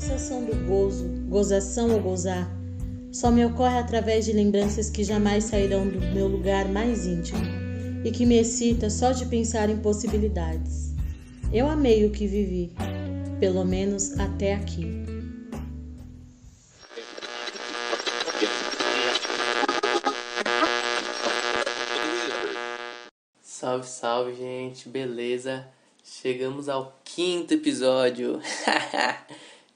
sensação do gozo, gozação ou gozar, só me ocorre através de lembranças que jamais sairão do meu lugar mais íntimo e que me excita só de pensar em possibilidades. Eu amei o que vivi, pelo menos até aqui. Salve, salve, gente, beleza? Chegamos ao quinto episódio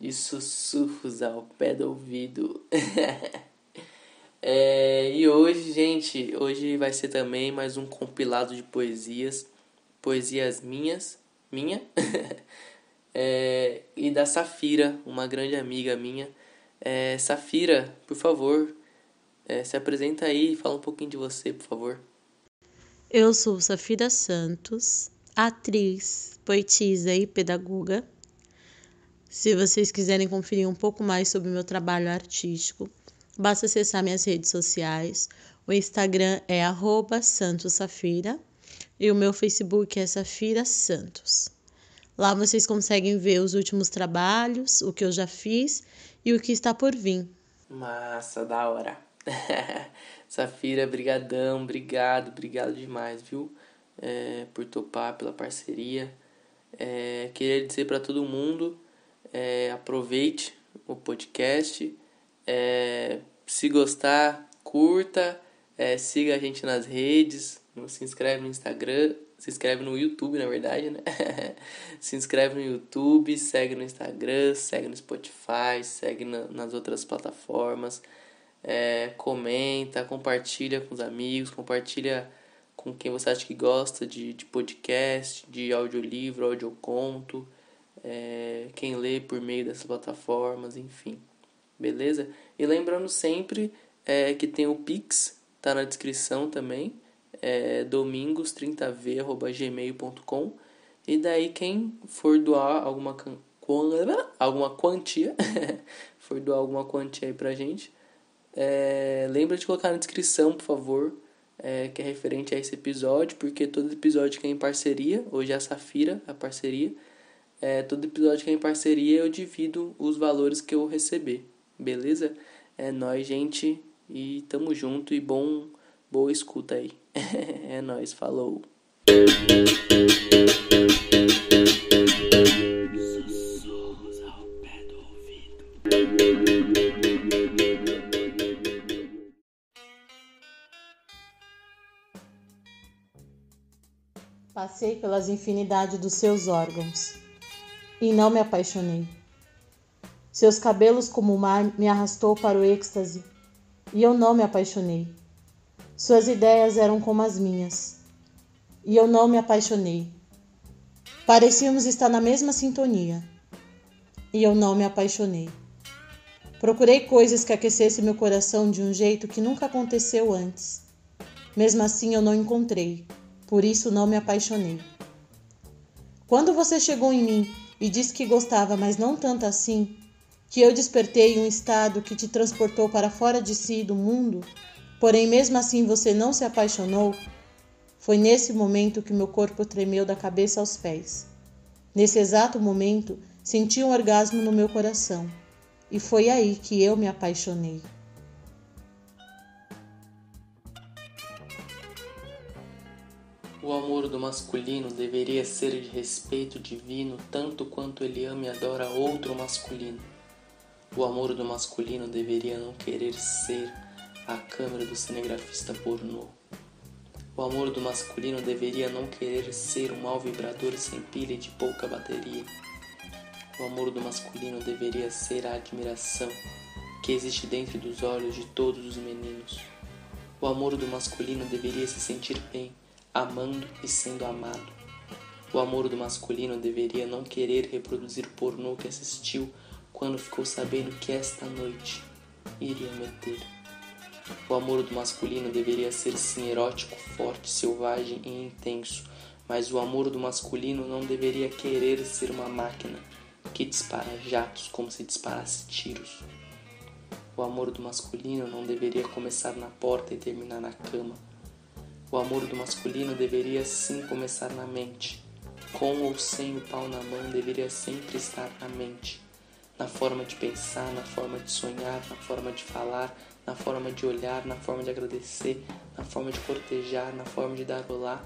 de sussurros ao pé do ouvido. é, e hoje, gente, hoje vai ser também mais um compilado de poesias, poesias minhas, minha, é, e da Safira, uma grande amiga minha. É, Safira, por favor, é, se apresenta aí, fala um pouquinho de você, por favor. Eu sou Safira Santos, atriz, poetisa e pedagoga. Se vocês quiserem conferir um pouco mais sobre o meu trabalho artístico, basta acessar minhas redes sociais. O Instagram é @santosafira e o meu Facebook é Safira Santos. Lá vocês conseguem ver os últimos trabalhos, o que eu já fiz e o que está por vir. Massa, da hora. Safira, brigadão, obrigado, obrigado demais, viu? É, por topar, pela parceria. É, queria dizer para todo mundo, é, aproveite o podcast. É, se gostar, curta, é, siga a gente nas redes, se inscreve no Instagram, se inscreve no YouTube, na verdade, né? se inscreve no YouTube, segue no Instagram, segue no Spotify, segue na, nas outras plataformas. É, comenta, compartilha com os amigos, compartilha com quem você acha que gosta de, de podcast, de audiolivro, audioconto, é, quem lê por meio dessas plataformas, enfim. Beleza? E lembrando sempre é, que tem o Pix, tá na descrição também é, domingos30v.gmail.com e daí quem for doar alguma, alguma quantia, for doar alguma quantia aí pra gente, é, lembra de colocar na descrição, por favor, é, que é referente a esse episódio, porque todo episódio que é em parceria, hoje é a Safira, a parceria, é, todo episódio que é em parceria eu divido os valores que eu receber, beleza? É nóis, gente, e tamo junto e bom, boa escuta aí. é nóis, falou. Passei pelas infinidades dos seus órgãos e não me apaixonei. Seus cabelos como o mar me arrastou para o êxtase e eu não me apaixonei. Suas ideias eram como as minhas. E eu não me apaixonei. Parecíamos estar na mesma sintonia. E eu não me apaixonei. Procurei coisas que aquecessem meu coração de um jeito que nunca aconteceu antes. Mesmo assim, eu não encontrei. Por isso, não me apaixonei. Quando você chegou em mim e disse que gostava, mas não tanto assim, que eu despertei um estado que te transportou para fora de si e do mundo, porém mesmo assim você não se apaixonou, foi nesse momento que meu corpo tremeu da cabeça aos pés. Nesse exato momento, senti um orgasmo no meu coração, e foi aí que eu me apaixonei. O amor do masculino deveria ser de respeito divino tanto quanto ele ama e adora outro masculino. O amor do masculino deveria não querer ser a câmera do cinegrafista pornô. O amor do masculino deveria não querer ser um mau vibrador sem pilha e de pouca bateria. O amor do masculino deveria ser a admiração que existe dentro dos olhos de todos os meninos. O amor do masculino deveria se sentir bem, amando e sendo amado. O amor do masculino deveria não querer reproduzir pornô que assistiu quando ficou sabendo que esta noite iria meter. O amor do masculino deveria ser sim erótico, forte, selvagem e intenso, mas o amor do masculino não deveria querer ser uma máquina que dispara jatos como se disparasse tiros. O amor do masculino não deveria começar na porta e terminar na cama. O amor do masculino deveria sim começar na mente. Com ou sem o pau na mão, deveria sempre estar na mente. na forma de pensar, na forma de sonhar, na forma de falar, na forma de olhar, na forma de agradecer, na forma de cortejar, na forma de dar olá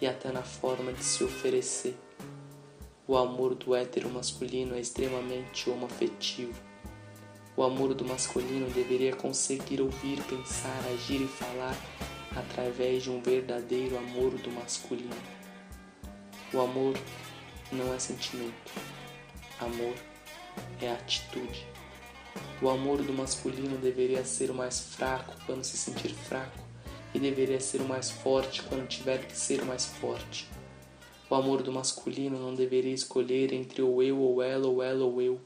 e até na forma de se oferecer. O amor do hétero masculino é extremamente homoafetivo. O amor do masculino deveria conseguir ouvir, pensar, agir e falar através de um verdadeiro amor do masculino. O amor não é sentimento. Amor é atitude. O amor do masculino deveria ser o mais fraco quando se sentir fraco e deveria ser o mais forte quando tiver que ser mais forte. O amor do masculino não deveria escolher entre o eu ou ela ou ela ou eu.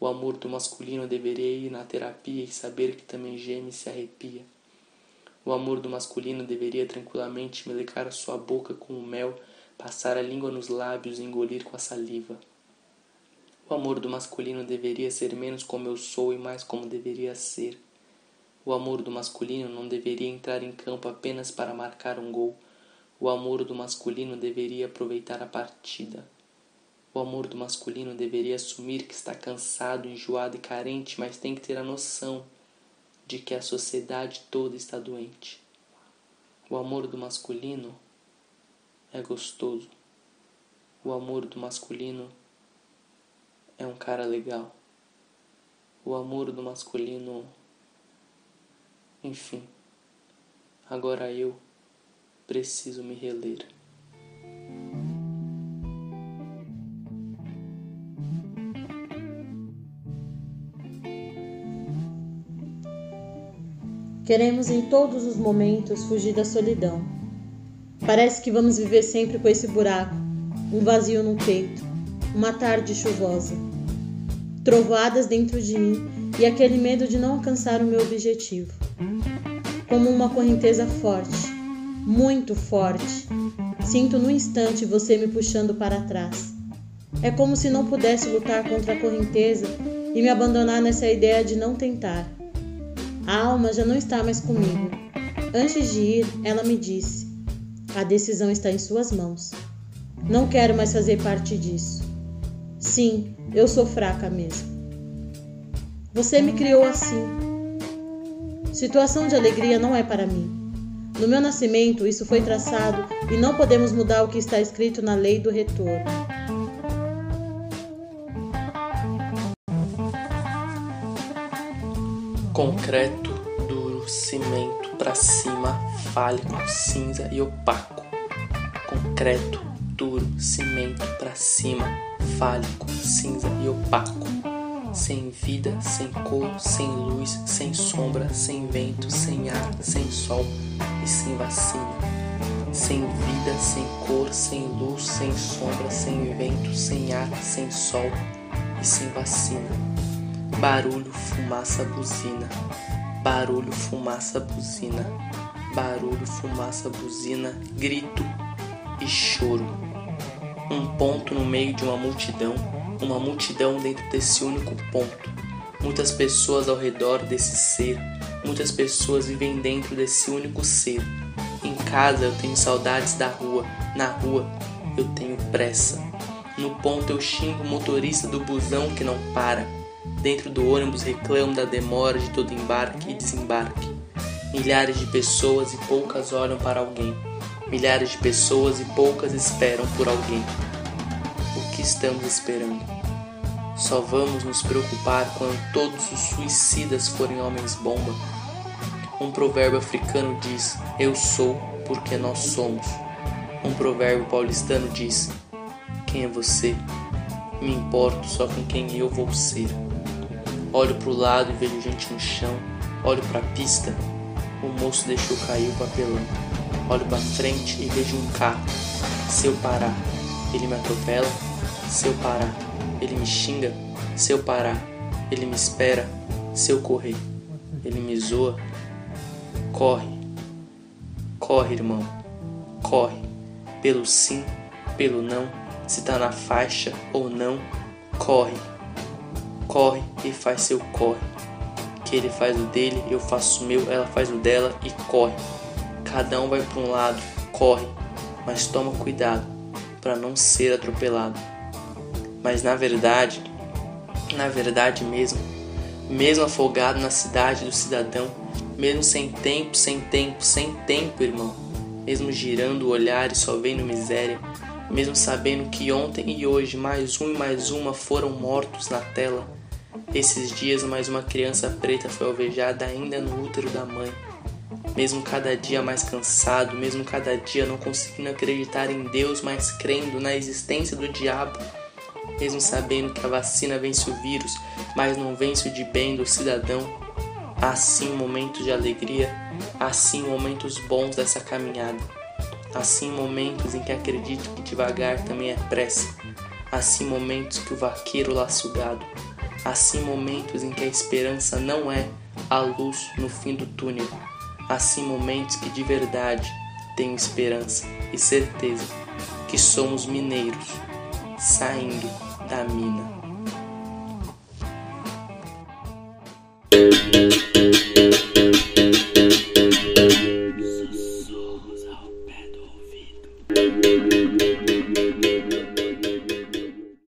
O amor do masculino deveria ir na terapia e saber que também geme e se arrepia. O amor do masculino deveria tranquilamente melecar a sua boca com o mel, passar a língua nos lábios e engolir com a saliva. O amor do masculino deveria ser menos como eu sou e mais como deveria ser. O amor do masculino não deveria entrar em campo apenas para marcar um gol. O amor do masculino deveria aproveitar a partida. O amor do masculino deveria assumir que está cansado, enjoado e carente, mas tem que ter a noção de que a sociedade toda está doente. O amor do masculino é gostoso. O amor do masculino é um cara legal. O amor do masculino. Enfim, agora eu preciso me reler. Queremos em todos os momentos fugir da solidão. Parece que vamos viver sempre com esse buraco, um vazio no peito, uma tarde chuvosa, trovoadas dentro de mim e aquele medo de não alcançar o meu objetivo. Como uma correnteza forte, muito forte, sinto no instante você me puxando para trás. É como se não pudesse lutar contra a correnteza e me abandonar nessa ideia de não tentar. A alma já não está mais comigo. Antes de ir, ela me disse: A decisão está em suas mãos. Não quero mais fazer parte disso. Sim, eu sou fraca mesmo. Você me criou assim. Situação de alegria não é para mim. No meu nascimento, isso foi traçado e não podemos mudar o que está escrito na lei do retorno. Concreto, duro, cimento, para cima, fálico, cinza e opaco. Concreto, duro, cimento, para cima, fálico, cinza e opaco. Sem vida, sem cor, sem luz, sem sombra, sem vento, sem ar, sem sol e sem vacina. Sem vida, sem cor, sem luz, sem sombra, sem vento, sem ar, sem sol e sem vacina Barulho, fumaça, buzina. Barulho, fumaça, buzina. Barulho, fumaça, buzina. Grito e choro. Um ponto no meio de uma multidão. Uma multidão dentro desse único ponto. Muitas pessoas ao redor desse ser. Muitas pessoas vivem dentro desse único ser. Em casa eu tenho saudades da rua. Na rua eu tenho pressa. No ponto eu xingo o motorista do busão que não para Dentro do ônibus reclamam da demora de todo embarque e desembarque. Milhares de pessoas e poucas olham para alguém. Milhares de pessoas e poucas esperam por alguém. O que estamos esperando? Só vamos nos preocupar quando todos os suicidas forem homens-bomba? Um provérbio africano diz: Eu sou porque nós somos. Um provérbio paulistano diz: Quem é você? Me importo só com quem eu vou ser. Olho para o lado e vejo gente no chão. Olho para a pista, o moço deixou cair o papelão. Olho para frente e vejo um carro. Se eu parar, ele me atropela. Se eu parar, ele me xinga. Se eu parar, ele me espera. Se eu correr, ele me zoa. Corre, corre, irmão, corre. Pelo sim, pelo não, se tá na faixa ou não, corre corre e faz seu corre. Que ele faz o dele, eu faço o meu, ela faz o dela e corre. Cada um vai para um lado, corre, mas toma cuidado para não ser atropelado. Mas na verdade, Na verdade mesmo, mesmo afogado na cidade do cidadão, mesmo sem tempo, sem tempo, sem tempo, irmão, mesmo girando o olhar e só vendo miséria, mesmo sabendo que ontem e hoje mais um e mais uma foram mortos na tela, esses dias mais uma criança preta foi alvejada ainda no útero da mãe. Mesmo cada dia mais cansado, mesmo cada dia não conseguindo acreditar em Deus, mas crendo na existência do diabo, mesmo sabendo que a vacina vence o vírus, mas não vence o de bem do cidadão, assim momentos de alegria, assim momentos bons dessa caminhada, assim momentos em que acredito que devagar também é pressa, assim momentos que o vaqueiro laça o gado assim momentos em que a esperança não é a luz no fim do túnel, assim momentos que de verdade tenho esperança e certeza que somos mineiros saindo da mina.